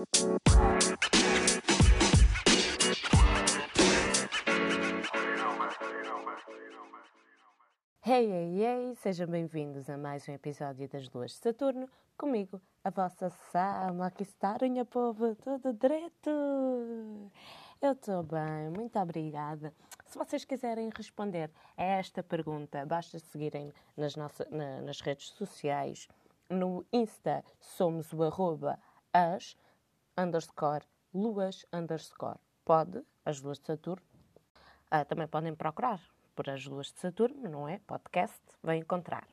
Hey, hey, hey! Sejam bem-vindos a mais um episódio das Luas de Saturno, comigo, a vossa Sama, aqui está, minha povo, tudo direito! Eu estou bem, muito obrigada. Se vocês quiserem responder a esta pergunta, basta seguirem nas, nossa, na, nas redes sociais. No Insta somos o arroba as underscore luas underscore. Pode, as luas de Saturno. Ah, também podem procurar por as luas de Saturno, não é? Podcast, vai encontrar.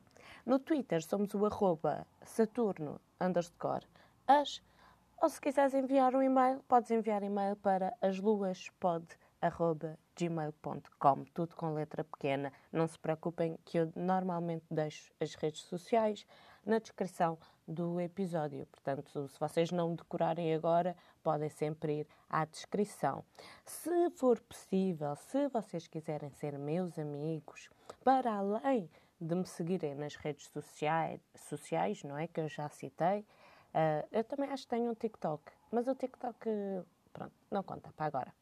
No Twitter somos o arroba Saturno underscore as ou se quiseres enviar um e-mail, podes enviar e-mail para asluaspod.gmail.com, tudo com letra pequena. Não se preocupem que eu normalmente deixo as redes sociais na descrição do episódio. Portanto, se vocês não decorarem agora, podem sempre ir à descrição. Se for possível, se vocês quiserem ser meus amigos, para além de me seguirem nas redes sociais, sociais não é? Que eu já citei, Uh, eu também acho que tenho um TikTok, mas o TikTok, pronto, não conta para agora.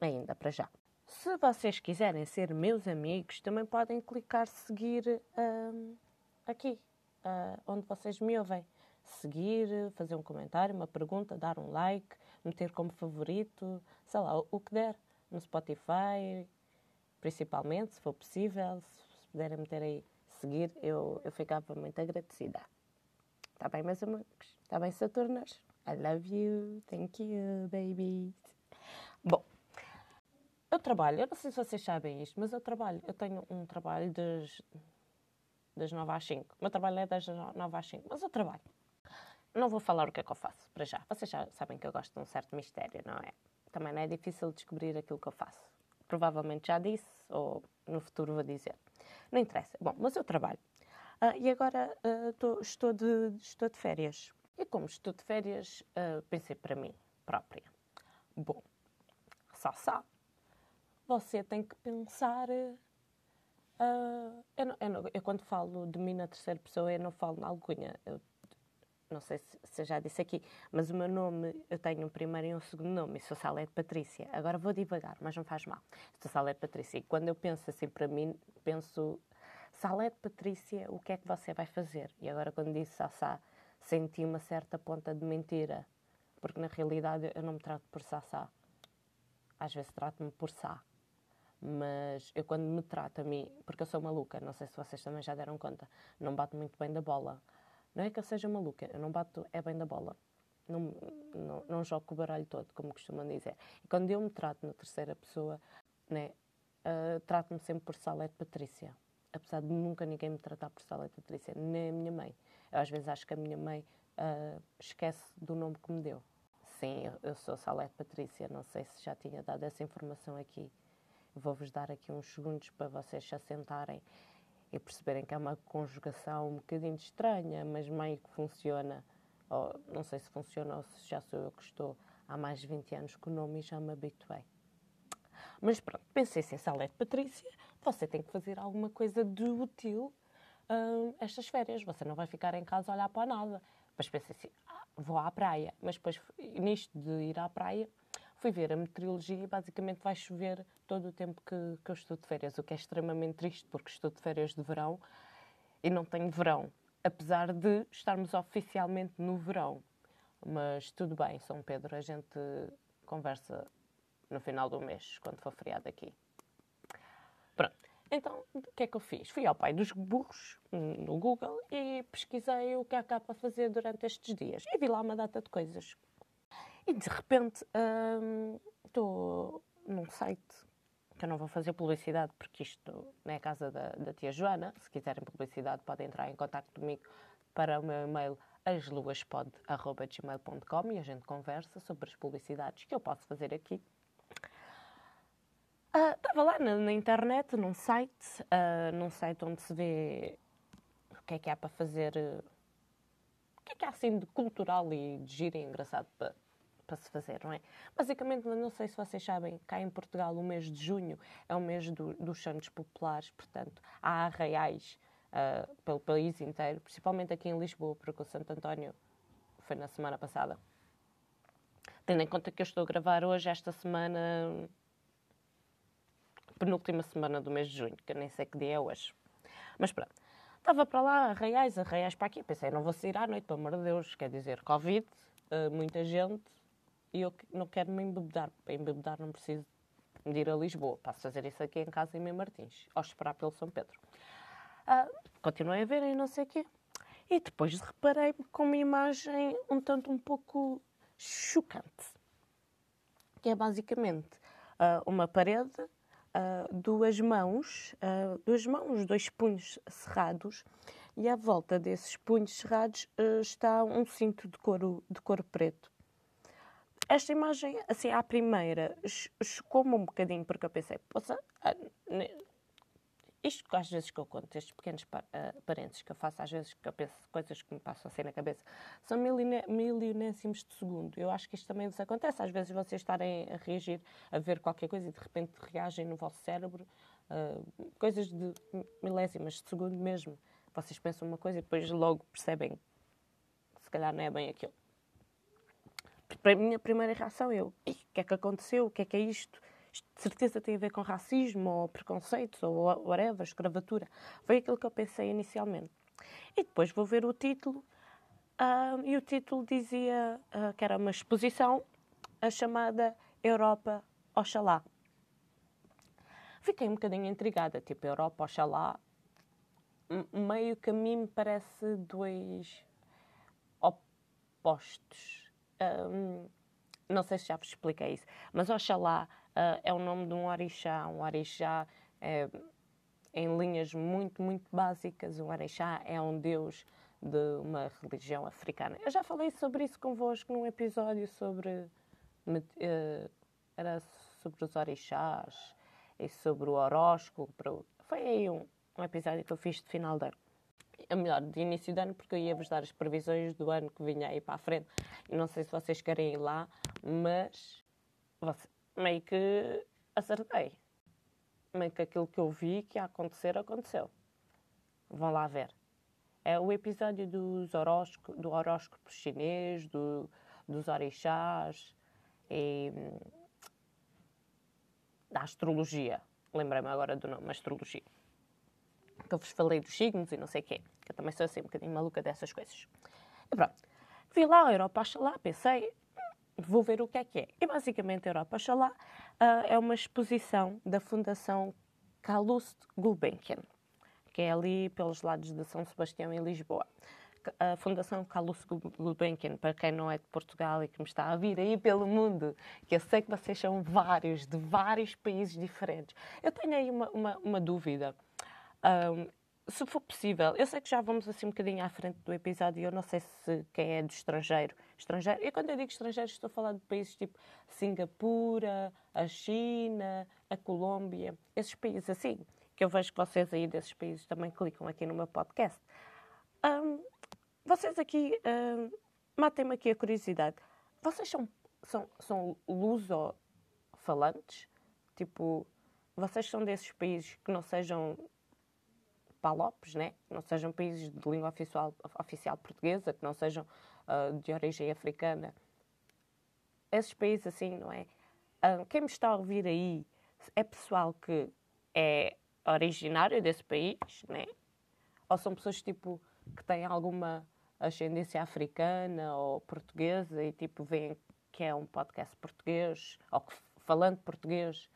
Ainda, para já. Se vocês quiserem ser meus amigos, também podem clicar seguir uh, aqui, uh, onde vocês me ouvem. Seguir, fazer um comentário, uma pergunta, dar um like, meter como favorito, sei lá, o que der. No Spotify, principalmente, se for possível. Se puderem meter aí seguir, eu, eu ficava muito agradecida. Está bem, meus amigos? Está bem, Saturnas? I love you. Thank you, babies. Bom, eu trabalho, eu não sei se vocês sabem isto, mas eu trabalho. Eu tenho um trabalho das, das 9 às 5. O meu trabalho é das 9 às 5, mas eu trabalho. Não vou falar o que é que eu faço, para já. Vocês já sabem que eu gosto de um certo mistério, não é? Também não é difícil descobrir aquilo que eu faço. Provavelmente já disse, ou no futuro vou dizer. Não interessa. Bom, mas eu trabalho. Uh, e agora uh, tô, estou, de, estou de férias. E como estou de férias, uh, pensei para mim própria. Bom, só sabe. Você tem que pensar. Eu, não, eu, não, eu, quando falo de mim na terceira pessoa, eu não falo na alcunha. Eu, não sei se, se já disse aqui, mas o meu nome, eu tenho um primeiro e um segundo nome, sou Salete Patrícia. Agora vou devagar, mas não faz mal. Sou Salete Patrícia. E quando eu penso assim para mim, penso Salete Patrícia, o que é que você vai fazer? E agora, quando disse Sassá, senti uma certa ponta de mentira, porque na realidade eu não me trato por Sassá. Às vezes trato-me por Sá. Mas eu, quando me trato a mim, porque eu sou maluca, não sei se vocês também já deram conta, não bato muito bem da bola. Não é que eu seja maluca, eu não bato é bem da bola. Não, não, não jogo o baralho todo, como costumam dizer. E quando eu me trato na terceira pessoa, né, uh, trato-me sempre por Salete Patrícia apesar de nunca ninguém me tratar por Salete Patrícia, nem a minha mãe. Eu às vezes acho que a minha mãe uh, esquece do nome que me deu. Sim, eu, eu sou Salete Patrícia, não sei se já tinha dado essa informação aqui. Vou-vos dar aqui uns segundos para vocês se assentarem e perceberem que é uma conjugação um bocadinho estranha, mas meio que funciona. Não sei se funciona ou se já sou eu que estou há mais de 20 anos com o nome e já me habituei. Mas pronto, pensei se é Salete Patrícia, você tem que fazer alguma coisa de útil hum, estas férias. Você não vai ficar em casa a olhar para nada. Depois pensei assim, ah, vou à praia. Mas depois, nisto de ir à praia, fui ver a meteorologia e basicamente vai chover todo o tempo que, que eu estou de férias, o que é extremamente triste, porque estou de férias de verão e não tenho verão, apesar de estarmos oficialmente no verão. Mas tudo bem, São Pedro, a gente conversa no final do mês, quando for feriado aqui. Pronto. Então, o que é que eu fiz? Fui ao pai dos burros, no Google, e pesquisei o que é há para fazer durante estes dias. E vi lá uma data de coisas. E de repente, estou hum, num site que eu não vou fazer publicidade porque isto não é a casa da, da tia Joana. Se quiserem publicidade, podem entrar em contato comigo para o meu e-mail asluaspod.gmail.com e a gente conversa sobre as publicidades que eu posso fazer aqui Estava uh, lá na, na, internet, num site, uh, num site onde se vê o que é que há para fazer, uh, o que é que há assim de cultural e de giro e engraçado para, para se fazer, não é? Basicamente, não sei se vocês sabem, cá em Portugal o mês de junho é o mês do, dos santos populares, portanto há arraiais uh, pelo país inteiro, principalmente aqui em Lisboa, porque o Santo António foi na semana passada. Tendo em conta que eu estou a gravar hoje, esta semana, penúltima semana do mês de junho, que eu nem sei que dia é hoje. Mas pronto. Estava para lá, arraiais, arraiais para aqui. Pensei, não vou sair à noite, pelo amor de Deus. Quer dizer, Covid, uh, muita gente, e eu não quero me embebedar. Para embebedar não preciso de ir a Lisboa. Posso fazer isso aqui em casa em Mem Martins, ou esperar pelo São Pedro. Uh, continuei a ver e não sei o quê. E depois reparei-me com uma imagem um tanto um pouco chocante. Que é basicamente uh, uma parede uh, duas mãos, uh, duas mãos, dois punhos cerrados, e à volta desses punhos cerrados está um cinto de couro, de couro preto. Esta imagem, assim, à primeira, chocou-me um bocadinho, porque eu pensei, poxa, isto que às vezes que eu conto, estes pequenos uh, parentes que eu faço, às vezes que eu penso coisas que me passam assim na cabeça, são milionésimos de segundo. Eu acho que isto também vos acontece. Às vezes vocês estarem a reagir, a ver qualquer coisa e de repente reagem no vosso cérebro, uh, coisas de milésimas de segundo mesmo. Vocês pensam uma coisa e depois logo percebem que se calhar não é bem aquilo. Para a minha primeira reação, eu, o que é que aconteceu? O que é que é isto? de certeza tem a ver com racismo ou preconceitos ou whatever, escravatura. Foi aquilo que eu pensei inicialmente. E depois vou ver o título uh, e o título dizia uh, que era uma exposição, a chamada Europa Oxalá. Fiquei um bocadinho intrigada, tipo Europa Oxalá, meio que a mim me parece dois opostos. Um, não sei se já vos expliquei isso, mas Oxalá uh, é o nome de um orixá. Um orixá é, em linhas muito, muito básicas, um orixá é um deus de uma religião africana. Eu já falei sobre isso convosco num episódio sobre, uh, era sobre os orixás e sobre o horóscopo. Foi aí um, um episódio que eu fiz de final de ano. É melhor, de início de ano, porque eu ia-vos dar as previsões do ano que vinha aí para a frente. E não sei se vocês querem ir lá, mas meio que acertei. Meio que aquilo que eu vi que ia acontecer, aconteceu. Vão lá ver. É o episódio dos do horóscopo chinês, do, dos orixás e da astrologia. Lembrei-me agora do nome, astrologia. Que eu vos falei dos signos e não sei o quê. Que eu também sou assim um bocadinho maluca dessas coisas. E pronto. Vi lá a Europa lá, pensei, vou ver o que é que é. E basicamente a Europa Xalá uh, é uma exposição da Fundação Calouste Gulbenkian, que é ali pelos lados de São Sebastião, em Lisboa. A Fundação Calouste Gulbenkian, para quem não é de Portugal e que me está a vir aí pelo mundo, que eu sei que vocês são vários, de vários países diferentes. Eu tenho aí uma, uma, uma dúvida. Um, se for possível, eu sei que já vamos assim um bocadinho à frente do episódio, eu não sei se quem é do estrangeiro, estrangeiro, e quando eu digo estrangeiro estou a falar de países tipo Singapura, a China, a Colômbia, esses países assim, que eu vejo que vocês aí desses países também clicam aqui no meu podcast. Um, vocês aqui, um, matem-me aqui a curiosidade, vocês são, são, são luso-falantes? Tipo, vocês são desses países que não sejam PALOPs, né? não sejam países de língua oficial, oficial portuguesa, que não sejam uh, de origem africana. Esses países assim, não é? Uh, quem me está a ouvir aí é pessoal que é originário desse país, né? Ou são pessoas tipo que têm alguma ascendência africana ou portuguesa e tipo veem que é um podcast português ou que falando português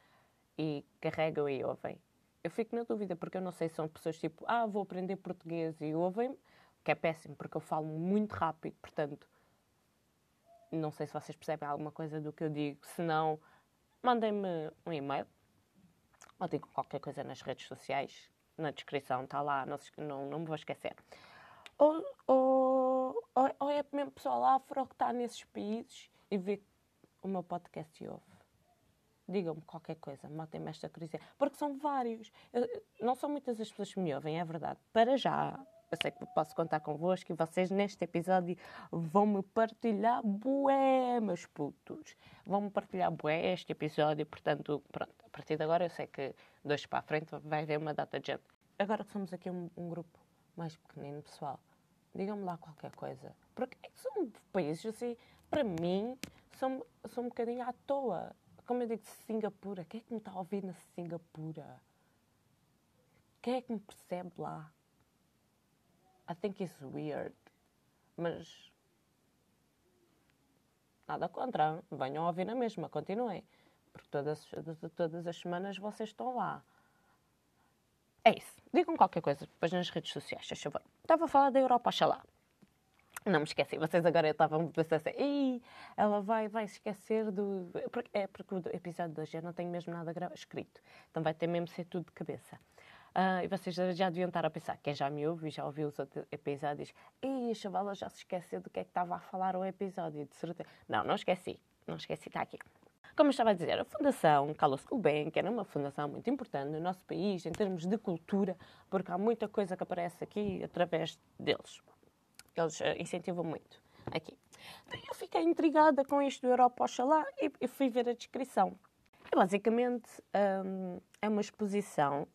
e carregam e ouvem eu fico na dúvida, porque eu não sei se são pessoas tipo, ah, vou aprender português e ouvem-me, que é péssimo, porque eu falo muito rápido, portanto, não sei se vocês percebem alguma coisa do que eu digo, se não, mandem-me um e-mail, ou digo qualquer coisa nas redes sociais, na descrição, está lá, não, não, não me vou esquecer. Ou, ou, ou, é mesmo pessoal afro que está nesses países e vê o meu podcast e ouve digam-me qualquer coisa, matem-me esta curiosidade. Porque são vários. Eu, não são muitas as pessoas que me ouvem, é verdade. Para já, eu sei que posso contar convosco e vocês neste episódio vão-me partilhar bué, meus putos. Vão-me partilhar bué este episódio, portanto, pronto, a partir de agora eu sei que dois para a frente vai haver uma data de gente. Agora que somos aqui um, um grupo mais pequenino, pessoal, digam-me lá qualquer coisa. Porque são países assim, para mim, sou, sou um bocadinho à toa. Como eu digo, Singapura, quem é que me está a ouvir na Singapura? Quem é que me percebe lá? I think it's weird. Mas nada contra, venham ouvir na mesma, continuem. Porque todas, todas as semanas vocês estão lá. É isso. Digam qualquer coisa depois nas redes sociais, por favor. Estava a falar da Europa, oxalá. Não me esqueci, vocês agora estavam a pensar assim, Ei, ela vai, vai esquecer do. É porque o episódio de hoje eu não tenho mesmo nada escrito, então vai ter mesmo ser tudo de cabeça. Uh, e vocês já deviam estar a pensar, quem já me ouve e já ouviu os outros episódios, e a chavala já se esqueceu do que é que estava a falar o episódio, de certeza. Não, não esqueci, não esqueci, está aqui. Como eu estava a dizer, a Fundação Carlos Gulbenkian é uma fundação muito importante no nosso país em termos de cultura, porque há muita coisa que aparece aqui através deles. Eles uh, incentivam muito aqui. Então, eu fiquei intrigada com isto do Europa Oxalá e, e fui ver a descrição. E, basicamente, um, é uma exposição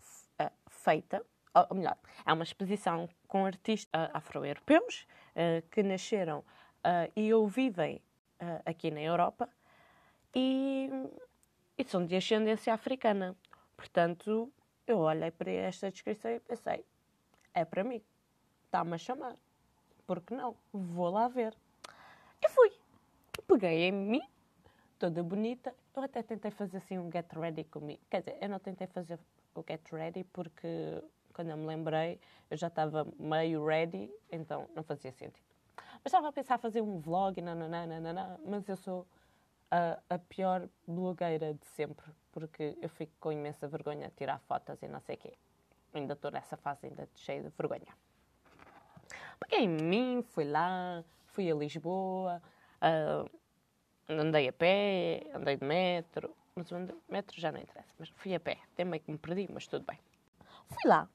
feita, ou melhor, é uma exposição com artistas uh, afro-europeus uh, que nasceram uh, e ou vivem aqui na Europa e, e, são de ascendência africana. Portanto, eu olhei para esta descrição e pensei: é para mim, está-me a chamar. Porque não? Vou lá ver. E fui. Peguei em mim, toda bonita. Eu até tentei fazer assim um get ready comigo. Quer dizer, eu não tentei fazer o Get Ready porque quando eu me lembrei eu já estava meio ready, então não fazia sentido. Mas estava a pensar fazer um vlog, nananana, mas eu sou a, a, pior blogueira de sempre, porque eu fico com imensa vergonha de tirar fotos e não sei o quê. Ainda estou nessa fase ainda cheia de vergonha. Peguei em mim, fui lá, fui a Lisboa, uh, andei a pé, andei de metro, mas o metro já não interessa, mas fui a pé, até meio que me perdi, mas tudo bem. Fui lá.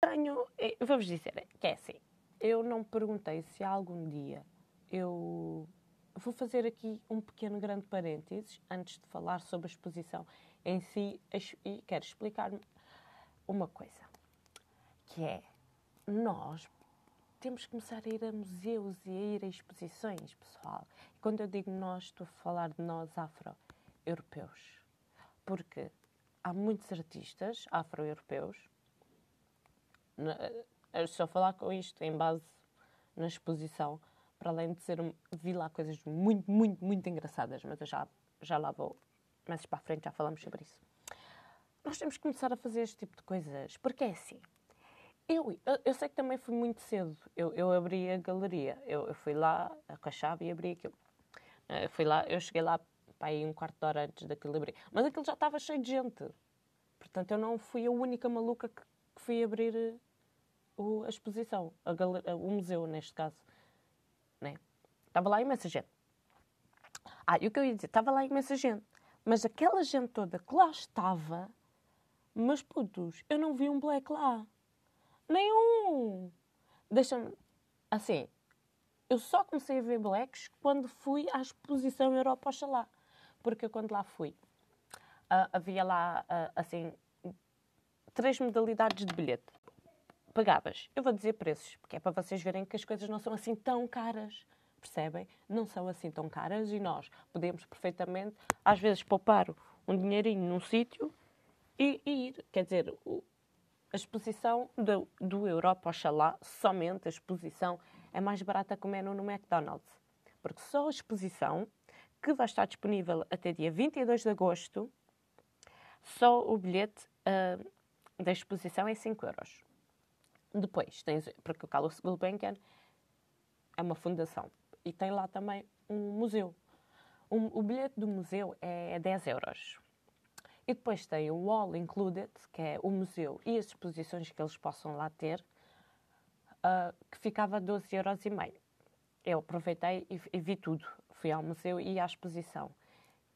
Tenho, vou-vos dizer, que é assim, eu não perguntei se algum dia eu vou fazer aqui um pequeno grande parênteses antes de falar sobre a exposição em si e quero explicar uma coisa, que é nós temos que começar a ir a museus e a ir a exposições, pessoal. E quando eu digo nós, estou a falar de nós afro-europeus porque há muitos artistas afro-europeus. Estou a falar com isto em base na exposição, para além de ser. Vi lá coisas muito, muito, muito engraçadas, mas eu já, já lá vou. Mais para a frente já falamos sobre isso. Nós temos que começar a fazer este tipo de coisas, porque é assim. Eu, eu, eu sei que também fui muito cedo. Eu, eu abri a galeria. Eu, eu fui lá com a chave e abri aquilo. Eu eh, fui lá, eu cheguei lá para aí um quarto de hora antes daquilo abrir. Mas aquilo já estava cheio de gente. Portanto, eu não fui a única maluca que, que fui abrir eh, o, a exposição, a galeria, o museu, neste caso. Né? Estava lá imensa gente. Ah, e o que eu ia dizer? Estava lá imensa gente. Mas aquela gente toda que lá estava, mas putos, eu não vi um black lá. Nenhum! Deixa-me. Assim, eu só comecei a ver blacks quando fui à exposição Europa Oxalá porque quando lá fui, uh, havia lá, uh, assim, três modalidades de bilhete. Pagavas. Eu vou dizer preços, porque é para vocês verem que as coisas não são assim tão caras. Percebem? Não são assim tão caras e nós podemos perfeitamente, às vezes, poupar um dinheirinho num sítio e, e, ir. Quer dizer, o, a exposição do, do Europa Oxalá, somente a exposição, é mais barata que o menu no McDonald's. Porque só a exposição que vai estar disponível até dia 22 de agosto. Só o bilhete uh, da exposição é 5 euros. Depois, tens, porque o Carlos Gulbenkian é uma fundação e tem lá também um museu. Um, o bilhete do museu é 10 euros. E depois tem o All Included, que é o museu e as exposições que eles possam lá ter, uh, que ficava a 12 euros e meio. Eu aproveitei e, e vi tudo fui ao museu e à exposição.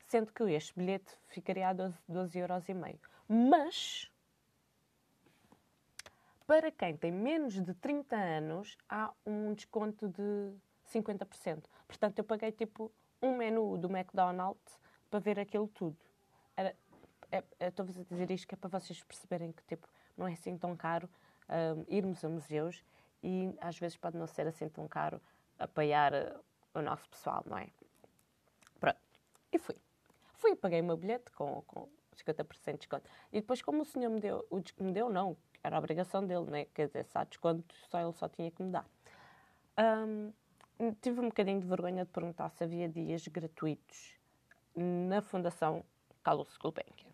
Sendo que este bilhete ficaria a 12, 12 euros e meio. Mas, para quem tem menos de 30 anos, há um desconto de 50%. Portanto, eu paguei tipo um menu do McDonald's para ver aquilo tudo. Era, é, Estou-vos a dizer isto que é para vocês perceberem que tipo, não é assim tão caro um, irmos a museus e às vezes pode não ser assim tão caro apoiar o nosso pessoal, não é? Pronto. E fui. Fui e paguei o meu bilhete com, com 50% de desconto. E depois, como o senhor me deu, o, me deu, não, era a obrigação dele, né? Quer dizer, se há desconto, só ele só tinha que me dar. Um, tive um bocadinho de vergonha de perguntar se havia dias gratuitos na Fundação Carlos Gulbenkian.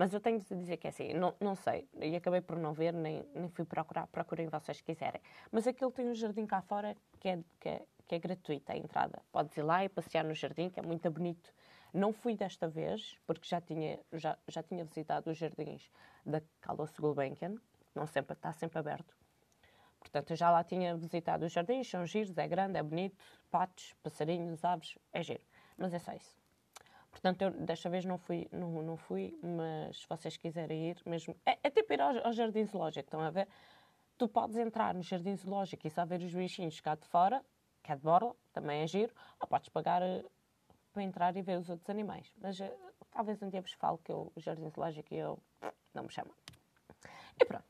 Mas eu tenho de dizer que é assim, não, não sei, e acabei por não ver, nem, nem fui procurar, procurem vocês quiserem. Mas aquilo tem um jardim cá fora que é, que é, que é a entrada. Podes ir lá e passear no jardim, que é muito bonito. Não fui desta vez, porque já tinha, já, já tinha visitado os jardins da Carlos Gulbenkian, não sempre, está sempre aberto. Portanto, eu já lá tinha visitado os jardins, são giros, é grande, é bonito, patos, passarinhos, aves, é giro. Mas é só isso. Portanto, eu desta vez não fui, não, não fui, mas se vocês quiserem ir, mesmo. É, é tipo ir ao, ao jardim zoológico, estão a ver? Tu podes entrar no jardim zoológico e só ver os bichinhos cá de fora, que é de borla, também é giro, ou podes pagar uh, para entrar e ver os outros animais. Mas uh, talvez um dia vos falo que eu, o jardim zoológico eu não me chama. E pronto.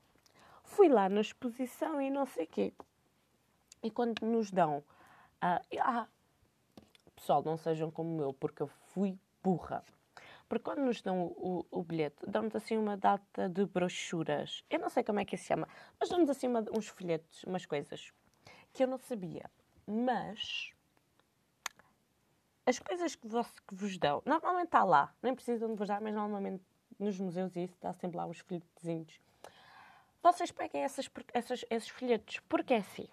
Fui lá na exposição e não sei o quê. E quando nos dão. Uh, ah, pessoal, não sejam como eu, porque eu fui burra. Porque quando nos dão o, o, o bilhete, dão-nos assim uma data de brochuras. Eu não sei como é que se chama, mas dão-nos assim uma, uns folhetos, umas coisas que eu não sabia. Mas as coisas que, vos, que vos dão, normalmente está lá, nem precisam de vos dar, mas normalmente nos museus isso está sempre lá uns folhetezinhos. Vocês peguem essas, essas, esses folhetos, porque é assim.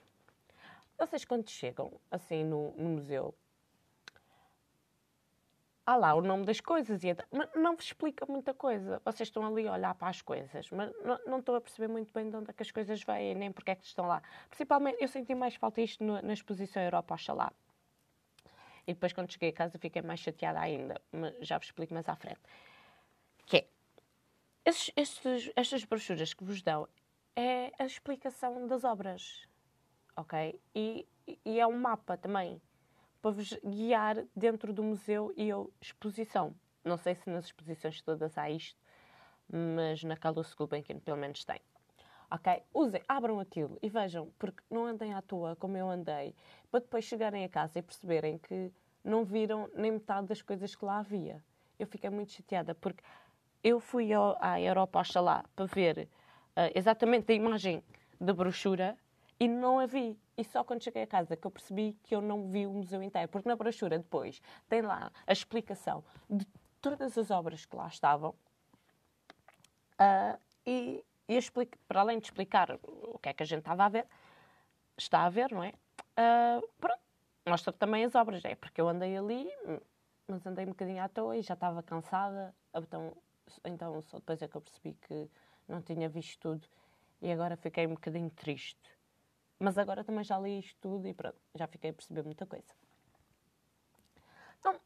Vocês quando chegam assim no, no museu, há lá o nome das coisas, e mas não vos explica muita coisa. Vocês estão ali a olhar para as coisas, mas não, não estou a perceber muito bem de onde é que as coisas vêm, nem porque é que estão lá. Principalmente, eu senti mais falta isto no, na exposição Europa, Oxalá. E depois, quando cheguei a casa, fiquei mais chateada ainda, mas já vos explico mais à frente. Que é, estas brochuras que vos dão é a explicação das obras, ok? E, e é um mapa também para vos guiar dentro do museu e a exposição. Não sei se nas exposições todas há isto, mas na Carlos Gulbenkian pelo menos tem. Ok? Usem, abram aquilo e vejam, porque não andem à toa como eu andei, para depois chegarem a casa e perceberem que não viram nem metade das coisas que lá havia. Eu fiquei muito chateada, porque eu fui ao, à Europa Oxalá para ver uh, exatamente a imagem da brochura e não a vi. E só quando cheguei a casa que eu percebi que eu não vi o museu inteiro. Porque na brochura depois tem lá a explicação de todas as obras que lá estavam. Uh, e, e para além de explicar o que é que a gente estava a ver, está a ver, não é? Uh, pronto, mostra também as obras. É porque eu andei ali, mas andei um bocadinho à toa e já estava cansada. Então, então só depois é que eu percebi que não tinha visto tudo. E agora fiquei um bocadinho triste mas agora também já li isto tudo e pronto, já fiquei a perceber muita coisa. Então,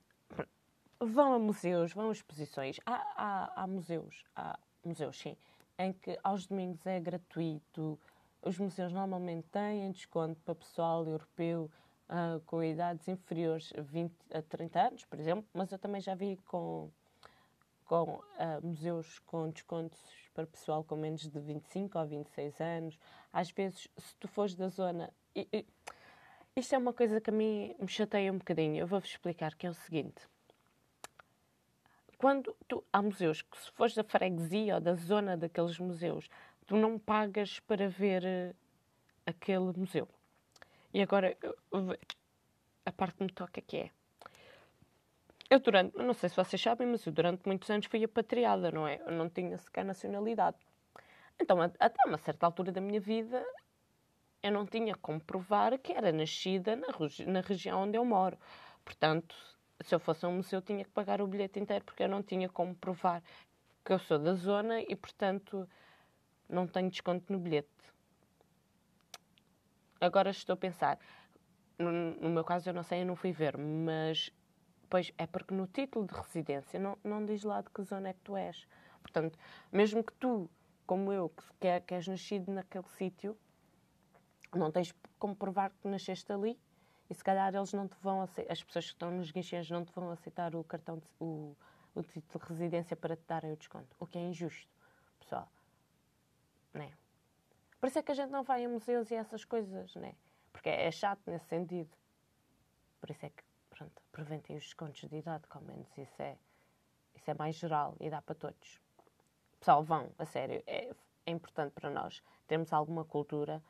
vão a museus, vão a exposições. Há, há, há museus, há museus, sim, em que aos domingos é gratuito. Os museus normalmente têm desconto para pessoal europeu uh, com idades inferiores a 20 a 30 anos, por exemplo, mas eu também já vi com, com uh, museus com descontos para pessoal com menos de 25 ou 26 anos. Às vezes, se tu fores da zona. E, e, isto é uma coisa que a mim me chateia um bocadinho. Eu vou-vos explicar, que é o seguinte. Quando tu, há museus que, se fores da freguesia ou da zona daqueles museus, tu não pagas para ver uh, aquele museu. E agora, a parte que me toca que é eu durante, não sei se vocês sabem, mas eu durante muitos anos fui apatriada, não é? Eu não tinha sequer nacionalidade. Então, até uma certa altura da minha vida, eu não tinha como provar que era nascida na, na região onde eu moro. Portanto, se eu fosse a um museu, eu tinha que pagar o bilhete inteiro, porque eu não tinha como provar que eu sou da zona e, portanto, não tenho desconto no bilhete. Agora estou a pensar, no, no meu caso eu não sei, eu não fui ver, mas Pois é porque no título de residência não, não diz lá de que zona é que tu és. Portanto, mesmo que tu, como eu, que, é, que és nascido naquele sítio, não tens como provar que nasceste ali e se calhar eles não te vão aceitar, as pessoas que estão nos guichês não te vão aceitar o cartão, de, o, o título de residência para te darem o desconto, o que é injusto, pessoal. Né? Por isso é que a gente não vai a museus e essas coisas, né? Porque é chato nesse sentido. Por isso é que pronto, aproventem os descontos de idade, que ao menos isso é, isso é mais geral e dá para todos. Pessoal, vão, a sério, é, é importante para nós termos alguma cultura.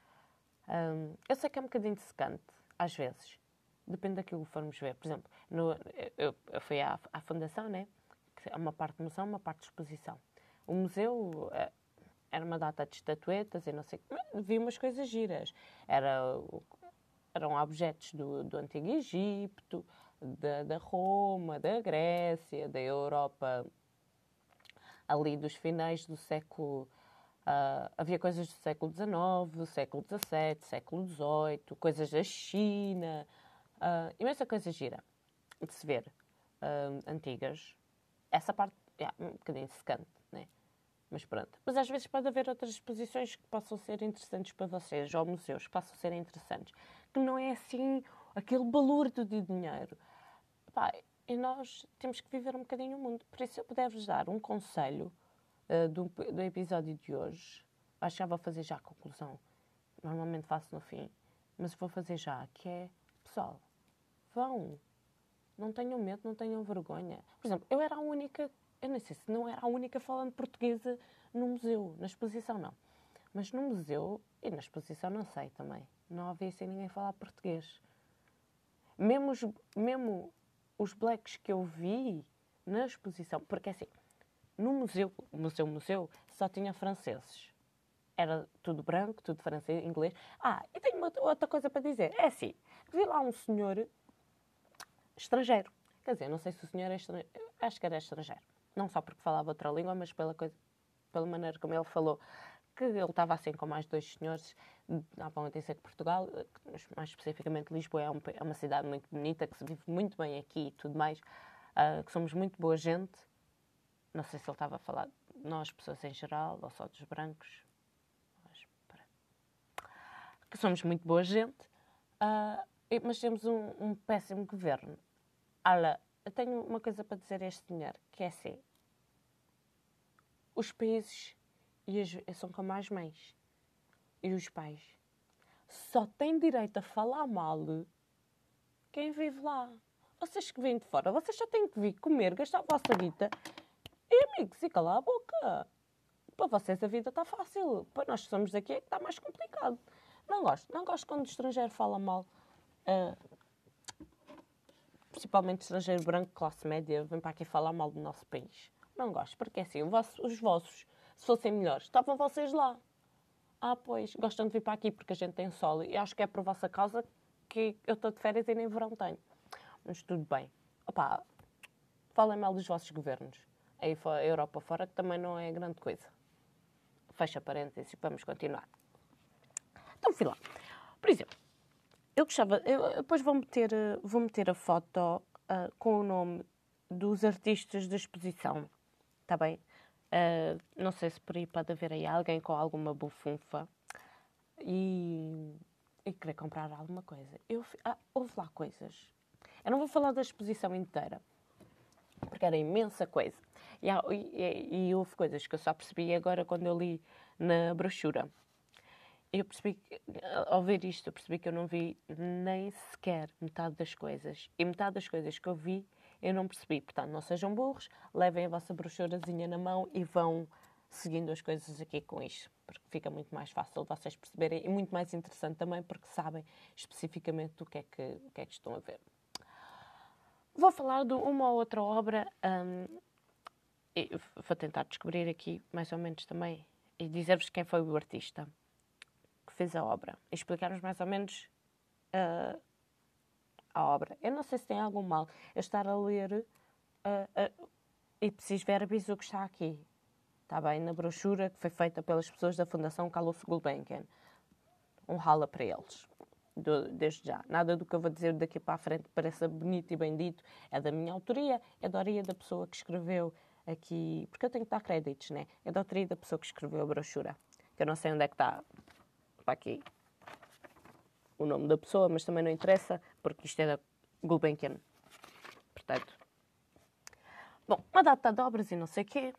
Um, eu sei que é um bocadinho secante, às vezes, depende daquilo que formos ver. Por exemplo, no, eu, eu fui à, à fundação, né? Que é uma parte de museu, uma parte de exposição. O museu eh, era uma data de estatuetas e não sei vi umas coisas giras. Era, eram objetos do, do Antigo Egito, da, da Roma, da Grécia, da Europa, ali dos finais do século. Uh, havia coisas do século XIX, século XVII, século XVIII, coisas da China, uh, imensa coisa gira de se ver, uh, antigas. Essa parte é um bocadinho secante, né? Mas pronto. Mas às vezes pode haver outras exposições que possam ser interessantes para vocês, ou museus que possam ser interessantes, que não é assim aquele balurdo de dinheiro. Pá, e nós temos que viver um bocadinho o mundo. Por isso, eu puder-vos dar um conselho uh, do, do episódio de hoje, acho que já vou fazer já a conclusão. Normalmente faço no fim, mas vou fazer já, que é, pessoal, vão. Não tenham medo, não tenham vergonha. Por exemplo, eu era a única eu nem sei se não era a única falando portuguesa no museu, na exposição não. Mas no museu e na exposição não sei também. Não havia assim ninguém falar português. Mesmo os, mesmo os blacks que eu vi na exposição, porque assim, no museu, museu, museu, só tinha franceses. Era tudo branco, tudo francês, inglês. Ah, e tenho uma, outra coisa para dizer. É assim, vi lá um senhor estrangeiro. Quer dizer, não sei se o senhor é estrangeiro. Acho que era estrangeiro não só porque falava outra língua, mas pela, coisa, pela maneira como ele falou, que ele estava assim com mais dois senhores, davam a dizer que Portugal, mais especificamente Lisboa, é, um, é, uma cidade muito bonita, que se vive muito bem aqui e tudo mais, uh, que somos muito boa gente. Não sei se ele estava a falar de nós, pessoas em geral, ou só dos brancos. Mas, que somos muito boa gente, uh, mas temos um, um péssimo governo. Olha, eu tenho uma coisa para dizer a este senhor, que é assim. Os países as, são como as mães e os pais. Só têm direito a falar mal quem vive lá. Vocês que vêm de fora, vocês só têm que vir comer, gastar a vossa vida e, amigos, e calar a boca. Para vocês a vida está fácil. Para nós que somos daqui é que está mais complicado. Não gosto. Não gosto quando o estrangeiro fala mal uh, principalmente estrangeiro branco, classe média, vem para aqui falar mal do nosso país. Não gosto, porque é assim, os vossos, se fossem melhores, estavam vocês lá. Ah, pois, gostam de vir para aqui porque a gente tem sol e acho que é por vossa causa que eu estou de férias e nem verão tenho. Mas tudo bem. Opa, falem mal dos vossos governos. Aí a Europa fora que também não é grande coisa. Fecha parênteses vamos continuar. Então, fui lá. Por exemplo, eu gostava, eu, depois vou meter, vou meter a foto uh, com o nome dos artistas da exposição, está bem? Uh, não sei se por aí pode haver aí alguém com alguma bufunfa e, e querer comprar alguma coisa. Eu, ah, houve lá coisas. Eu não vou falar da exposição inteira, porque era imensa coisa. E, e, e houve coisas que eu só percebi agora quando eu li na brochura eu percebi que, ao ver isto, eu percebi que eu não vi nem sequer metade das coisas. E metade das coisas que eu vi, eu não percebi. Portanto, não sejam burros, levem a vossa brochurazinha na mão e vão seguindo as coisas aqui com isto. Porque fica muito mais fácil vocês perceberem e muito mais interessante também porque sabem especificamente que é que, o que, é que estão a ver. Vou falar de uma ou outra obra. Um, vou tentar descobrir aqui mais ou menos também e dizer-vos quem foi o artista fez a obra. Explicar-nos mais ou menos uh, a obra. Eu não sei se tem algum mal eu estar a ler uh, uh, ipsis verbis o que está aqui. Está bem? Na brochura que foi feita pelas pessoas da Fundação Carlos Gulbenkian. Um rala para eles. Do, desde já. Nada do que eu vou dizer daqui para a frente pareça bonito e bem dito. É da minha autoria, é da autoria da pessoa que escreveu aqui. Porque eu tenho que dar créditos, né? É da autoria da pessoa que escreveu a brochura. Que eu não sei onde é que está para aqui o nome da pessoa, mas também não interessa, porque isto é da Gulbenkian. Portanto, bom, uma data de obras e não sei o quê.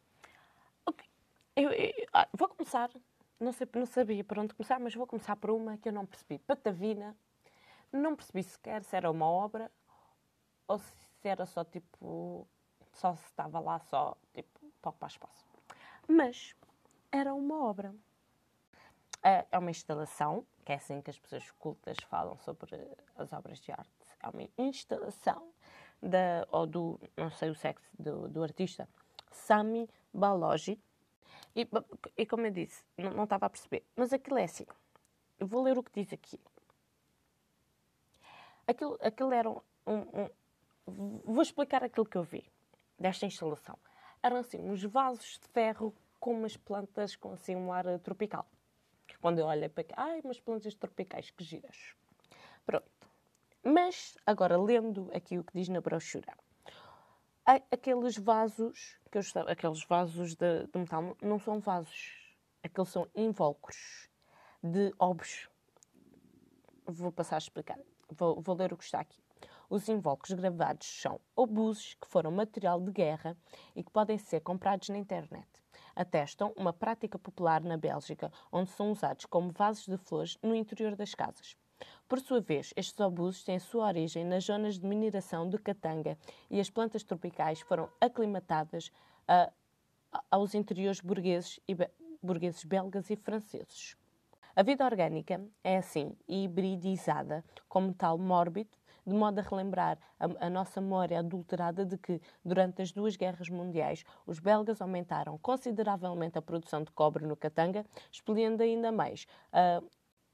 Okay. Eu, eu, ah, vou começar, não, sei, não sabia por onde começar, mas vou começar por uma que eu não percebi. Patavina, não percebi sequer se era uma obra ou se era só tipo. Só se estava lá só tipo para ocupar espaço. Mas era uma obra. É, é uma instalação, que é assim que as pessoas cultas falam sobre as obras de arte. É uma instalação da, ou do, não sei o sexo do, do artista, Sami Balogi. E, e como eu disse, não, não estava a perceber. Mas aquilo é assim. Eu vou ler o que diz aqui. Aquilo, aquilo era um, um, um, Vou explicar aquilo que eu vi desta instalação. Eram assim uns vasos de ferro com umas plantas com assim um ar tropical. Quando eu para aqui, ai, umas plantas tropicais, que giras. Pronto. Mas, agora, lendo aqui o que diz na brochura, aqueles vasos, que eu aqueles vasos de, de metal, não são vasos. Aqueles são invólucros de obos. Vou passar a explicar. Vou, vou ler o que está aqui. Os invólucros gravados são obuses que foram material de guerra e que podem ser comprados na internet. Atestam uma prática popular na Bélgica, onde são usados como vasos de flores no interior das casas. Por sua vez, estes obusos têm sua origem nas zonas de mineração de Katanga e as plantas tropicais foram aclimatadas uh, aos interiores burgueses, e burgueses belgas e franceses. A vida orgânica é assim, hibridizada, com metal mórbido, de modo a relembrar a, a, nossa memória adulterada de que, durante as duas guerras mundiais, os belgas aumentaram consideravelmente a produção de cobre no Katanga, expelindo ainda mais uh,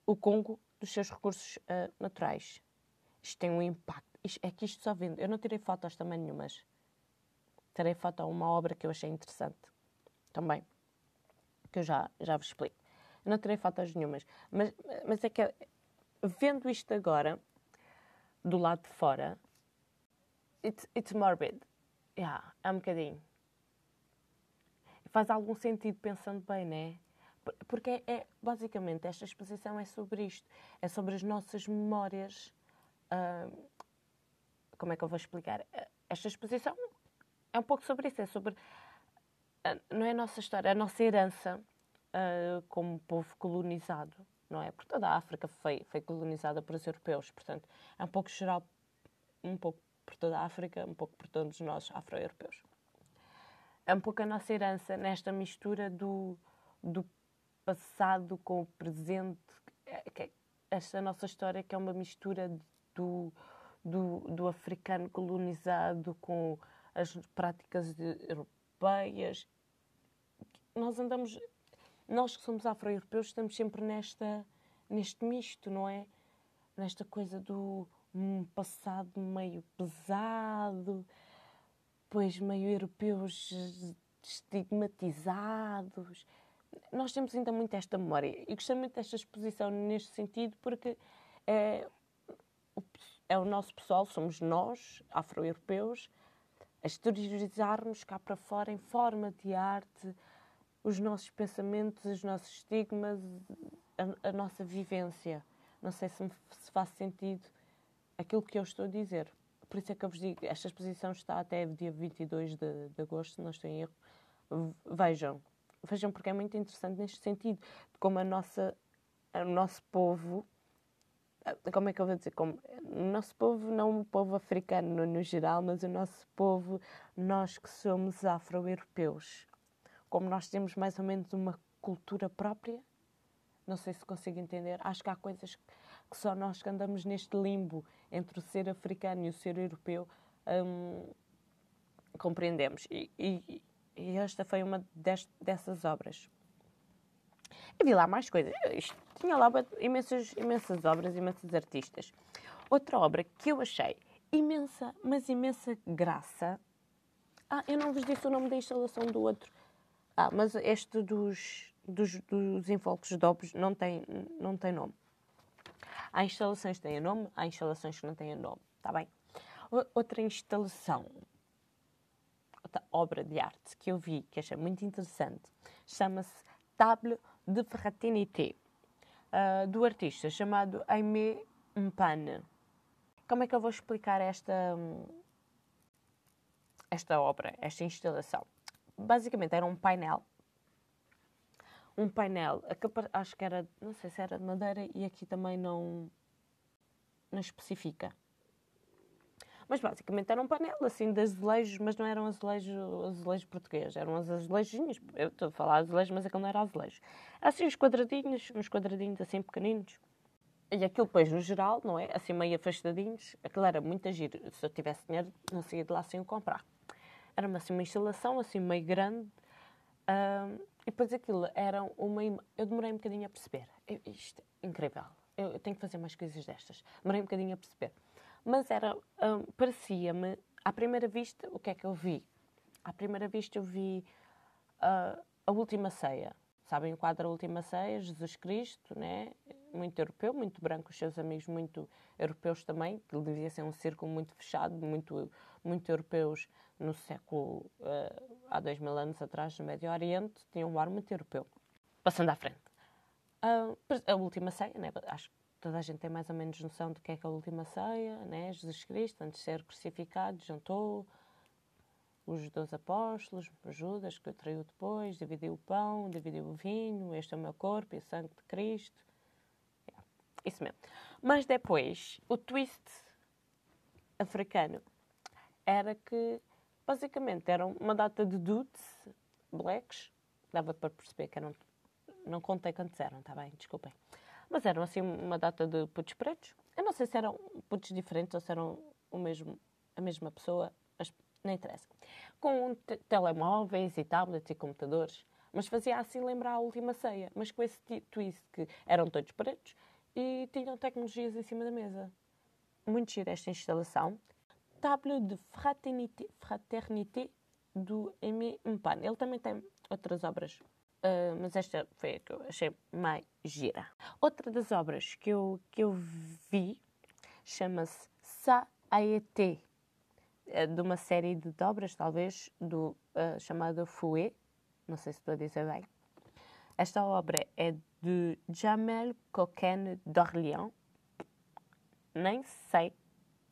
o Congo dos seus recursos uh, naturais. Isto tem um impacto. Isto, é que isto só vendo. Eu não tirei fotos também nenhumas. Tirei foto a uma obra que eu achei interessante. Também. Que eu já, já vos explico. Não tirei fotos nenhumas. Mas, mas é que, vendo isto agora, do lado de fora, it's, it's morbid. Yeah, é um bocadinho. Faz algum sentido pensando bem, não é? Porque é, é, basicamente esta exposição é sobre isto, é sobre as nossas memórias. Uh, como é que eu vou explicar? Esta exposição é um pouco sobre isso, é sobre uh, não é a nossa história, é a nossa herança uh, como povo colonizado, não é? Porque toda a África foi, foi colonizada por os europeus, portanto é um pouco geral, um pouco por toda a África, um pouco por todos nós afro-europeus. É um pouco a nossa herança nesta mistura do, do passado com o presente. É, esta nossa história que é uma mistura do, do, do africano colonizado com as práticas europeias. Nós andamos, nós que somos afro-europeus, estamos sempre nesta, neste misto, não é? Nesta coisa do um passado meio pesado, pois meio europeus estigmatizados nós temos ainda muito esta memória e gostei muito desta exposição neste sentido porque é, é o nosso pessoal, somos nós, afro-europeus, a exteriorizar-nos cá para fora em forma de arte os nossos pensamentos, os nossos estigmas, a, a nossa vivência. Não sei se, me, se faz sentido aquilo que eu estou a dizer. Por isso é que eu vos digo, esta exposição está até dia 22 de, de agosto, não estou em erro. Vejam, Vejam, porque é muito interessante neste sentido, como a nossa, o nosso povo, como é que eu vou dizer, como, o nosso povo, não o povo africano no, no geral, mas o nosso povo, nós que somos afro-europeus, como nós temos mais ou menos uma cultura própria, não sei se consigo entender, acho que há coisas que só nós que andamos neste limbo entre o ser africano e o ser europeu hum, compreendemos. E, e, e esta foi uma dessas obras. E vi lá mais coisas. Isto, tinha lá imensas, imensas obras, imensos artistas. Outra obra que eu achei imensa, mas imensa graça. Ah, eu não vos disse o nome da instalação do outro. Ah, mas este dos, dos, dos de obras não tem, não tem nome. Há instalações que têm nome, há instalações que não têm nome. Está bem? Outra instalação outra obra de arte que eu vi, que achei muito interessante, chama-se Table de Fraternité, uh, do artista chamado Aimé Mpane. Como é que eu vou explicar esta, esta obra, esta instalação? Basicamente era um painel um painel, acho que era, não sei se era de madeira e aqui também não, não especifica. Mas basicamente eram panelas assim de azulejos, mas não eram azulejos, azulejos portugueses, eram os azulejinhos. Eu estou a falar azulejos, mas aquilo não era azulejo. Assim uns quadradinhos, uns quadradinhos assim pequeninos. E aquilo depois, no geral, não é? Assim meio afastadinhos, aquilo era muito giro. Se eu tivesse dinheiro, não saía de lá sem o comprar. Era assim, uma instalação assim meio grande. E depois aquilo era uma... Eu demorei um bocadinho a perceber. Eu, isto é incrível. Eu, eu, tenho que fazer mais coisas destas. Demorei um bocadinho a perceber. Mas era... Parecia-me... À primeira vista, o que é que eu vi? À primeira vista eu vi uh, a Última Ceia. Sabem o quadro A Última Ceia? Jesus Cristo, né? muito europeu, muito branco, os seus amigos muito europeus também, que devia ser um círculo muito fechado, muito, muito europeus no século, uh, há dois mil anos atrás, no Médio Oriente, tinham um ar muito europeu. Passando à frente. Uh, a última ceia, né? acho que toda a gente tem mais ou menos noção do que é que é a última ceia, né? Jesus Cristo, antes de ser crucificado, jantou os dois apóstolos, Judas, que traiu depois, dividiu o pão, dividiu o vinho, este é o meu corpo e o sangue de Cristo. Isso mesmo. Mas depois, o twist africano era que, basicamente, era uma data de dudes, blacks, dava para perceber que eram. Não contei quantos eram, está bem, desculpem. Mas eram assim uma data de putos pretos. Eu não sei se eram putos diferentes ou se eram o mesmo, a mesma pessoa, mas não interessa. Com telemóveis e tablets e computadores. Mas fazia assim lembrar a última ceia. Mas com esse twist que eram todos pretos e tinham tecnologias em cima da mesa. Muito gira esta instalação. Table de Fraternité, Fraternité do Aimé Mpan. Ele também tem outras obras, uh, mas esta foi a que eu achei mais gira. Outra das obras que eu, que eu vi chama-se Sa Aete, uh, de uma série de obras, talvez, do uh, chamado Fouet. Não sei se estou a dizer bem. Esta obra é de Jamel Coquin d'Orléans. Nem sei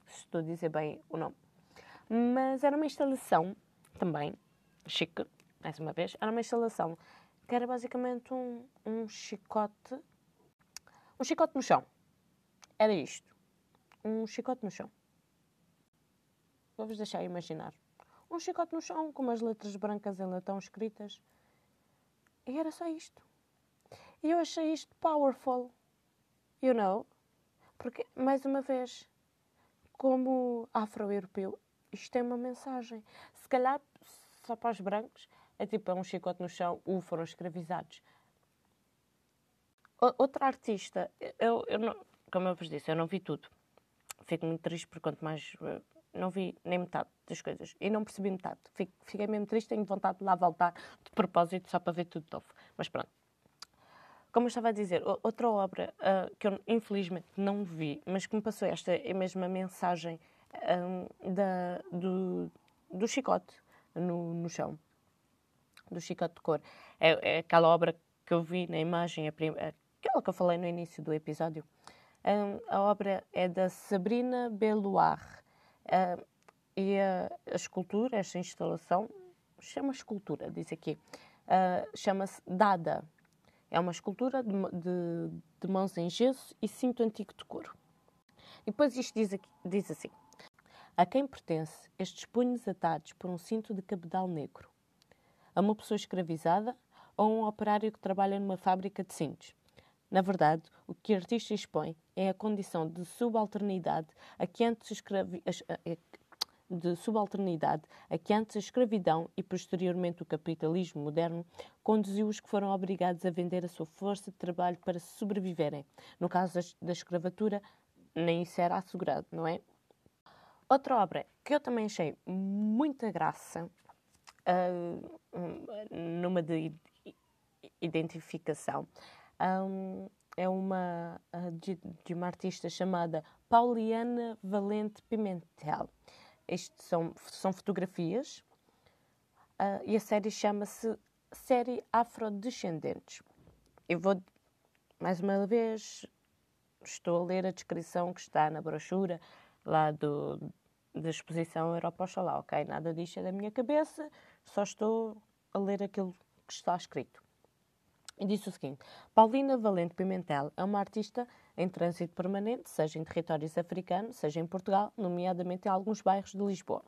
se estou a dizer bem o nome. Mas era uma instalação também chique, mais uma vez. Era uma instalação que era basicamente um, um chicote. Um chicote no chão. Era isto. Um chicote no chão. Vou-vos deixar imaginar. Um chicote no chão com umas letras brancas em latão escritas. E era só isto. E eu achei isto powerful, you know? Porque, mais uma vez, como afro-europeu, isto tem uma mensagem. Se calhar, só para os brancos, é tipo é um chicote no chão, ou foram escravizados. Outra artista, eu, eu não, como eu vos disse, eu não vi tudo. Fico muito triste porque quanto mais. Não vi nem metade das coisas. E não percebi metade. Fiquei mesmo triste, tenho vontade de lá voltar de propósito só para ver tudo de novo. Mas pronto. Como eu estava a dizer, outra obra uh, que eu infelizmente não vi, mas que me passou esta mesma mensagem um, da, do, do chicote no, no chão, do chicote de cor. É, é, aquela obra que eu vi na imagem, aquela que eu falei no início do episódio. Um, a obra é da Sabrina Beloir. Uh, e a, a, escultura, esta instalação, chama escultura, diz aqui, uh, chama-se Dada. É uma escultura de, de, de mãos em gesso e cinto antigo de couro. E depois isto diz, aqui, diz assim: A quem pertence estes punhos atados por um cinto de cabedal negro? A uma pessoa escravizada ou a um operário que trabalha numa fábrica de cintos? Na verdade, o que o artista expõe é a condição de subalternidade a que antes de subalternidade a que antes a escravidão e posteriormente o capitalismo moderno conduziu os que foram obrigados a vender a sua força de trabalho para sobreviverem. No caso da escravatura, nem isso era assegurado, não é? Outra obra que eu também achei muita graça, uh, numa de identificação, um, é uma de, de uma artista chamada Pauliana Valente Pimentel. Isto são, são fotografias uh, e a série chama-se Série Afrodescendentes. Eu vou, mais uma vez, estou a ler a descrição que está na brochura lá do, da exposição Europa Oxalá, ok? Nada disto é da minha cabeça, só estou a ler aquilo que está escrito. E disse o seguinte: Paulina Valente Pimentel é uma artista em trânsito permanente, seja em territórios africanos, seja em Portugal, nomeadamente em alguns bairros de Lisboa.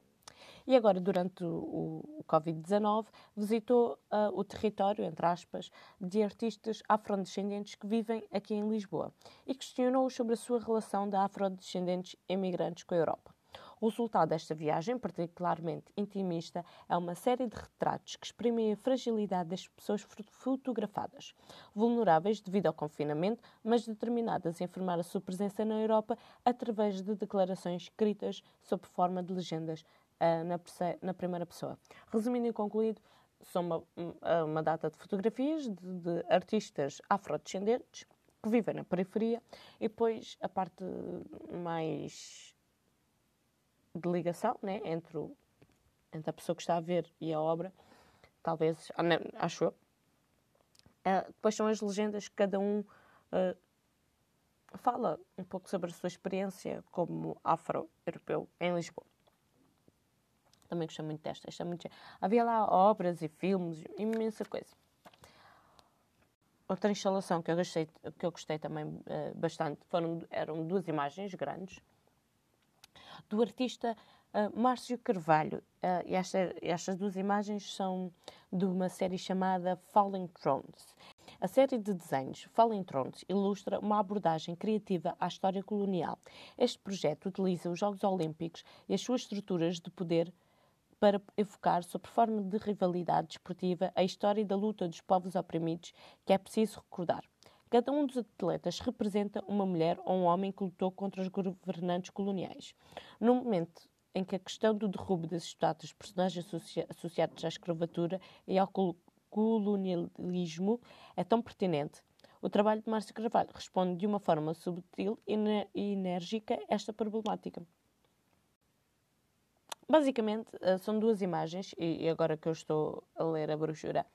E agora, durante o, o Covid-19, visitou uh, o território, entre aspas, de artistas afrodescendentes que vivem aqui em Lisboa e questionou sobre a sua relação de afrodescendentes imigrantes com a Europa. O resultado desta viagem, particularmente intimista, é uma série de retratos que exprimem a fragilidade das pessoas fotografadas, vulneráveis devido ao confinamento, mas determinadas a informar a sua presença na Europa através de declarações escritas sob forma de legendas uh, na, na, primeira pessoa. Resumindo e concluído, são uma, uma data de fotografias de, de artistas afrodescendentes que vivem na periferia e depois a parte mais de ligação né, entre, o, entre a pessoa que está a ver e a obra, talvez, ah, acho eu. Uh, depois são as legendas que cada um uh, fala um pouco sobre a sua experiência como afro-europeu em Lisboa. Também gostei muito desta. Esta é muito... Havia lá obras e filmes, imensa coisa. Outra instalação que eu gostei, que eu gostei também uh, bastante foram, eram duas imagens grandes do artista uh, Márcio Carvalho. Uh, esta, estas duas imagens são de uma série chamada Falling Thrones. A série de desenhos Falling Thrones ilustra uma abordagem criativa à história colonial. Este projeto utiliza os Jogos Olímpicos e as suas estruturas de poder para evocar, sob forma de rivalidade desportiva, a história da luta dos povos oprimidos que é preciso recordar. Cada um dos atletas representa uma mulher ou um homem que lutou contra os governantes coloniais. No momento em que a questão do derrubo das estátuas personagens associa associados à escravatura e ao colonialismo é tão pertinente, o trabalho de Márcio Carvalho responde de uma forma subtil e enérgica esta problemática. Basicamente, eh, são duas imagens, e agora que eu estou a ler a brochura,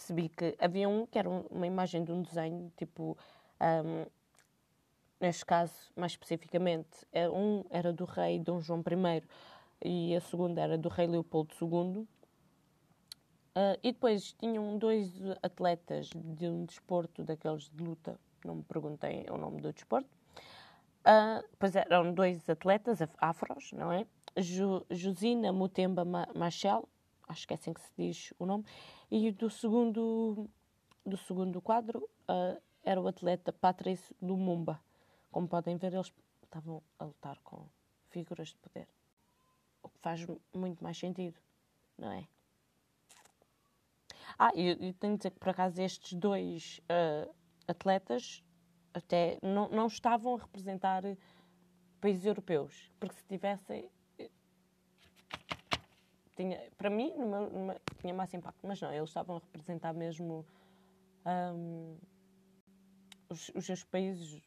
percebi que havia um que era uma imagem de um desenho, tipo, um, neste caso, mais especificamente, é um era do rei Dom João I e a segunda era do rei Leopoldo II. Uh, e depois tinham dois atletas de um desporto daqueles de luta, não me perguntei o nome do desporto. Uh, pois eram dois atletas afros, não é? Jo, Josina Mutemba Machel, acho que é assim que se diz o nome, e do segundo, do segundo quadro uh, era o atleta Patrice Lumumba. Como podem ver, eles estavam a lutar com figuras de poder. O que faz muito mais sentido, não é? Ah, e tenho de dizer que por acaso estes dois uh, atletas até não, não estavam a representar países europeus, porque se tivessem tinha, para mim, numa, numa, tinha mais impacto. Mas não, eles estavam a representar mesmo um, os, os seus países.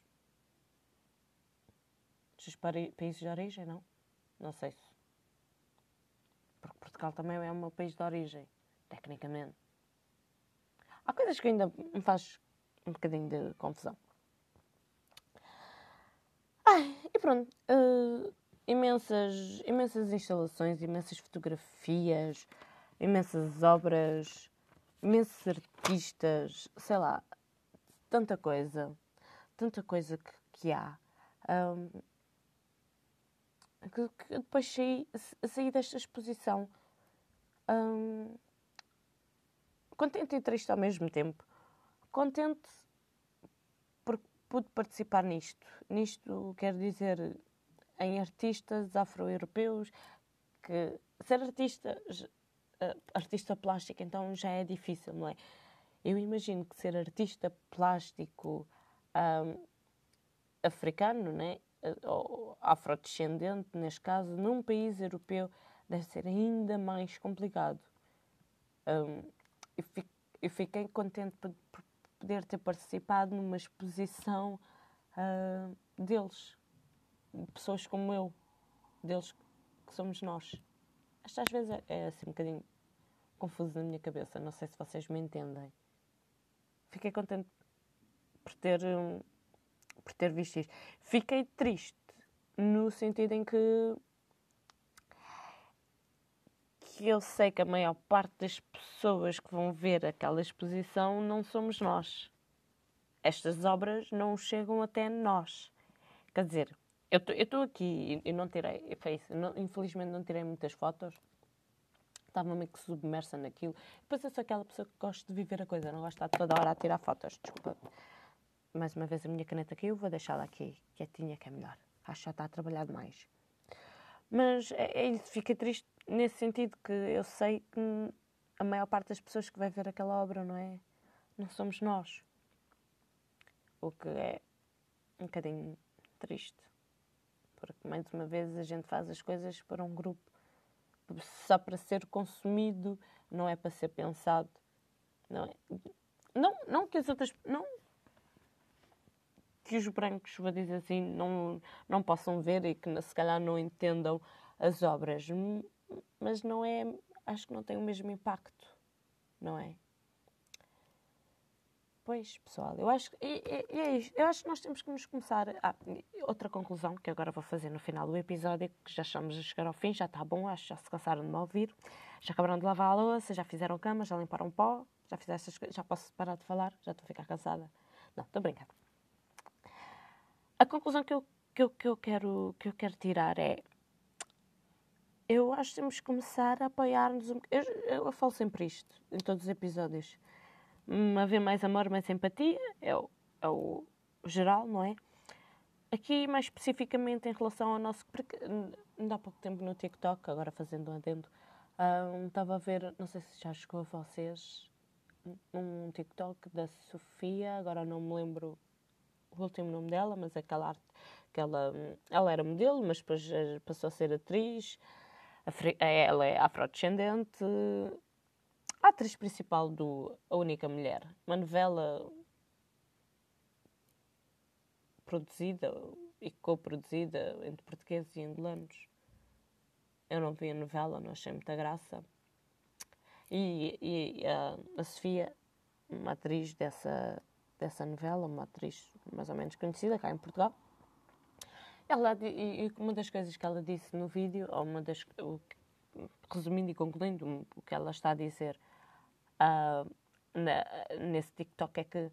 Os seus países de origem, não? Não sei se. Porque Portugal também é o meu país de origem, tecnicamente. Há coisas que ainda me faz um bocadinho de confusão. Ai, e pronto. Uh, imensas, imensas instalações, imensas fotografias, imensas obras, imensos artistas, sei lá, tanta coisa, tanta coisa que, que há. Um, que, que, depois saí, saí desta exposição um, contente e triste ao mesmo tempo. Contente porque pude participar nisto. Nisto quer dizer em artistas afro-europeus, que ser artista, uh, artista plástico então já é difícil, não é? Eu imagino que ser artista plástico um, africano, né? ou afrodescendente, neste caso, num país europeu, deve ser ainda mais complicado. Um, eu, fico, fiquei contente por, poder ter participado numa exposição uh, deles de pessoas como eu, deles que somos nós. Isto às vezes é, é assim um bocadinho confuso na minha cabeça, não sei se vocês me entendem. Fiquei contente por ter, por ter visto isto. Fiquei triste no sentido em que, que que eu sei que a maior parte das pessoas que vão ver aquela exposição não somos nós. Estas obras não chegam até nós. Quer dizer, eu estou aqui e não tirei, isso, não, infelizmente não tirei muitas fotos. Estava meio que submersa naquilo. Depois eu sou aquela pessoa que gosta de viver a coisa, não gosto de estar toda hora a tirar fotos. Desculpa. Mais uma vez a minha caneta caiu, vou deixá-la aqui, quietinha, que é melhor. Acho que já está a trabalhar demais. Mas é, é isso, fica triste nesse sentido que eu sei que a maior parte das pessoas que vai ver aquela obra, não é? Não somos nós. O que é um bocadinho triste. Porque, mais uma vez, a gente faz as coisas para um grupo só para ser consumido, não é para ser pensado. Não, é? não, não que as outras. Não que os brancos, vou dizer assim, não, não possam ver e que se calhar não entendam as obras, mas não é. Acho que não tem o mesmo impacto, não é? Pois, pessoal, eu acho, e, e, é isto. eu acho que nós temos que nos começar. Ah, outra conclusão que agora vou fazer no final do episódio, que já estamos a chegar ao fim, já está bom, acho que já se cansaram de me ouvir, já acabaram de lavar a louça, já fizeram cama, já limparam pó, já essas coisas, já posso parar de falar, já estou a ficar cansada. Não, estou brincando. A conclusão que eu, que eu, que eu, quero, que eu quero tirar é. Eu acho que temos que começar a apoiar-nos. Um... Eu, eu falo sempre isto, em todos os episódios haver mais amor, mais empatia, é o, é o geral, não é? Aqui, mais especificamente em relação ao nosso. Porque ainda há pouco tempo no TikTok, agora fazendo um adendo, um, estava a ver, não sei se já chegou a vocês, um TikTok da Sofia, agora não me lembro o último nome dela, mas aquela arte que ela, ela era modelo, mas depois eh, passou a ser atriz. Ela é afrodescendente, a atriz principal do A Única Mulher, uma novela produzida e co-produzida entre portugueses e angolanos. Eu não vi a novela, não achei muita graça. E, e a, a, Sofia, uma atriz dessa, dessa novela, uma atriz mais ou menos conhecida cá em Portugal, ela, e, e uma das coisas que ela disse no vídeo, ou uma das, o, resumindo e concluindo o que ela está a dizer, uh, na, nesse TikTok é que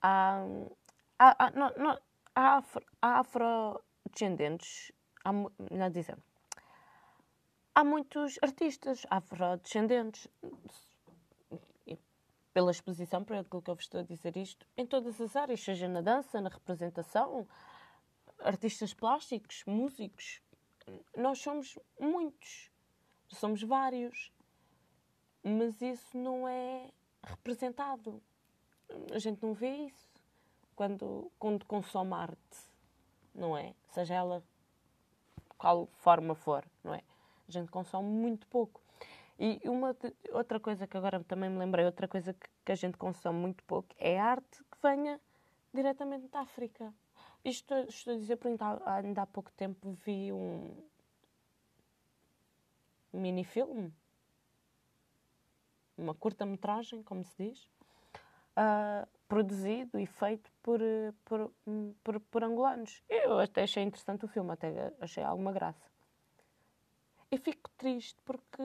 há, há, há, não, não, há, afro, há afrodescendentes, há, melhor há muitos artistas afrodescendentes, pela exposição, por aquilo que eu vos estou a dizer isto, em todas as áreas, seja na dança, na representação, artistas plásticos, músicos. Nós somos muitos, somos vários mas isso não é representado. A gente não vê isso quando, quando consome arte, não é? Seja ela qual forma for, não é? A gente consome muito pouco. E uma outra coisa que agora também me lembrei, outra coisa que, que a gente consome muito pouco é arte que venha diretamente da África. Isto estou a dizer porque ainda há pouco tempo vi um mini-filme uma curta-metragem, como se diz, uh, produzido e feito por, por, por, por, angolanos. Eu até achei interessante o filme, até achei alguma graça. E fico triste porque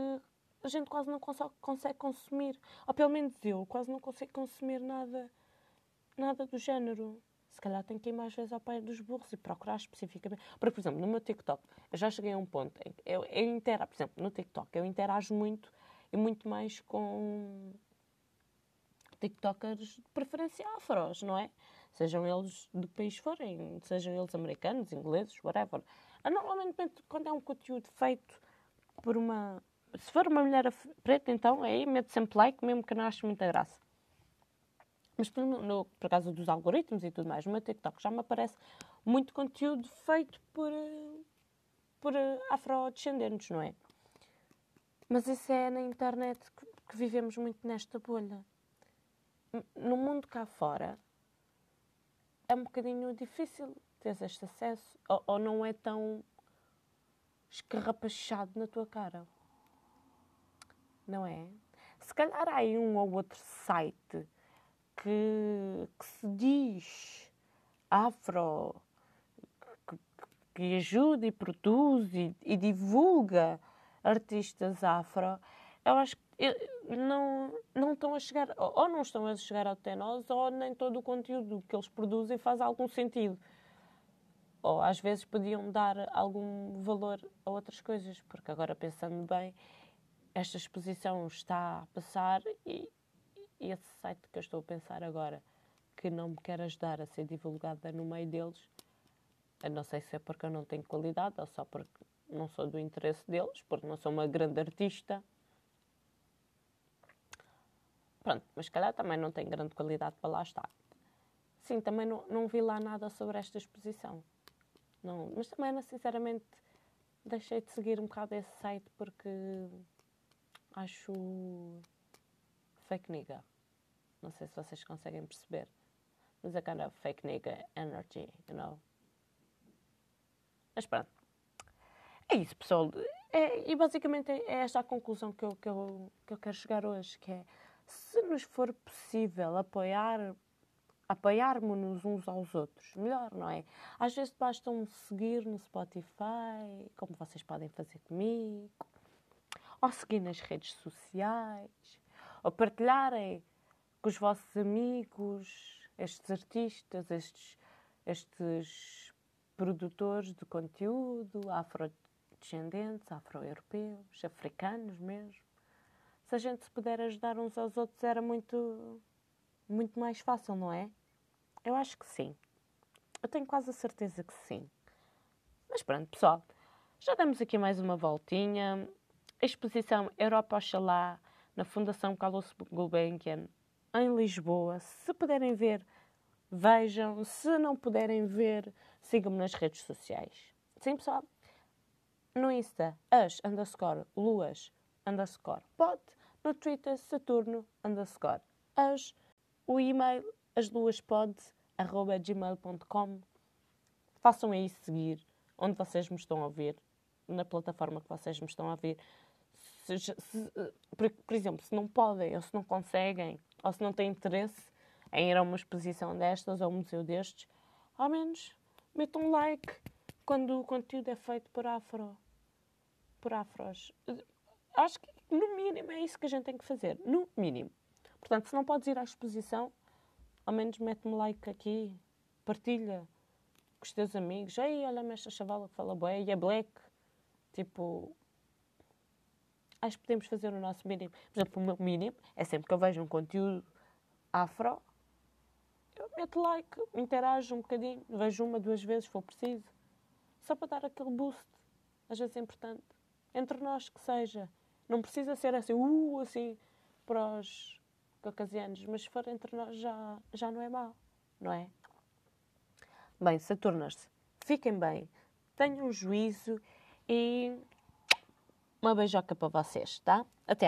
a gente quase não consegue, consegue consumir, ou pelo menos eu, quase não consigo consumir nada, nada do género. Se calhar tenho que ir mais vezes ao pai dos burros e procurar especificamente. Porque, por exemplo, no meu TikTok, eu já cheguei a um ponto em que eu, eu interajo, por exemplo, no TikTok, eu interajo muito e muito mais com TikTokers de preferência afros, não é? Sejam eles do país forem, sejam eles americanos, ingleses, whatever. Ah, normalmente, quando é um conteúdo feito por uma. Se for uma mulher preta, então aí mete sempre like, mesmo que não ache muita graça. Mas por, no, por causa dos algoritmos e tudo mais, no meu TikTok já me aparece muito conteúdo feito por, por afrodescendentes, não é? Mas isso é na internet que, vivemos muito nesta bolha. No mundo cá fora é um bocadinho difícil ter este acesso ou, ou não é tão escarrapachado na tua cara. Não é? Se calhar há aí um ou outro site que, que se diz afro, que, que ajuda e produz e, e divulga artistas afro, eu acho que não, não estão a chegar, ou não estão a chegar até nós, ou nem todo o conteúdo que eles produzem faz algum sentido. Ou às vezes podiam dar algum valor a outras coisas, porque agora pensando bem, esta exposição está a passar e, e esse site que eu estou a pensar agora, que não me quer ajudar a ser divulgada no meio deles, eu não sei se é porque eu não tenho qualidade ou só porque não sou do interesse deles, porque não sou uma grande artista. Pronto, mas calhar também não tem grande qualidade para lá estar. Sim, também não, não vi lá nada sobre esta exposição. Não, mas também, sinceramente, deixei de seguir um bocado esse site porque acho fake nigga. Não sei se vocês conseguem perceber. Mas é kind of fake nigga energy, you know? Mas pronto. É isso, pessoal. É, e basicamente é esta a conclusão que eu, que, eu, que eu quero chegar hoje, que é se nos for possível apoiar apoiarmos-nos uns aos outros, melhor, não é? Às vezes basta um seguir no Spotify, como vocês podem fazer comigo, ou seguir nas redes sociais, ou partilharem com os vossos amigos estes artistas, estes, estes produtores de conteúdo afrodescendentes, afro-europeus, africanos mesmo. Se a gente se puder ajudar uns aos outros era muito, muito mais fácil, não é? Eu acho que sim. Eu tenho quase a certeza que sim. Mas pronto, pessoal, já damos aqui mais uma voltinha. A exposição Europa Oxalá, na Fundação Carlos Gulbenkian, em Lisboa. Se puderem ver, vejam. Se não puderem ver, sigam-me nas redes sociais. Sim, pessoal? No Insta, as underscore luas underscore. No Twitter, Saturno underscore as. O e-mail, as luas pod arroba gmail.com. Façam aí seguir onde vocês me estão a ouvir, na plataforma que vocês me estão a ouvir. Se, se, por, por, exemplo, se não podem, ou se não conseguem, ou se não têm interesse em ir a uma exposição destas ou um museu destes, ao menos metam um like quando o conteúdo é feito por afro. Por afros. Acho que, no mínimo, é isso que a gente tem que fazer. No mínimo. Portanto, se não podes ir à exposição, ao menos mete-me like aqui, partilha com os teus amigos. Ei, olha-me esta chavala que fala bem, e é black. Tipo, acho que podemos fazer o nosso mínimo. Por exemplo, o meu mínimo é sempre que eu vejo um conteúdo afro, eu meto like, interajo um bocadinho, vejo uma, duas vezes, se for preciso. Só para dar aquele boost. Às vezes é importante. Entre nós que seja. Não precisa ser assim, uh, assim, para os caucasianos, mas se for entre nós já, já não é mau, não é? Bem, Saturnas, fiquem bem, tenham juízo e uma beijoca para vocês, tá? Até